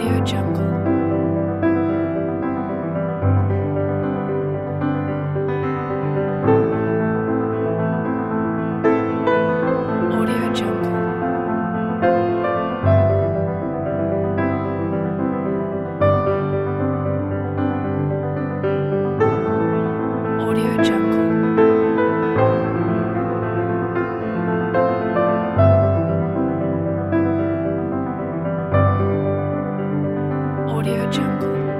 Audio Jungle. 成功。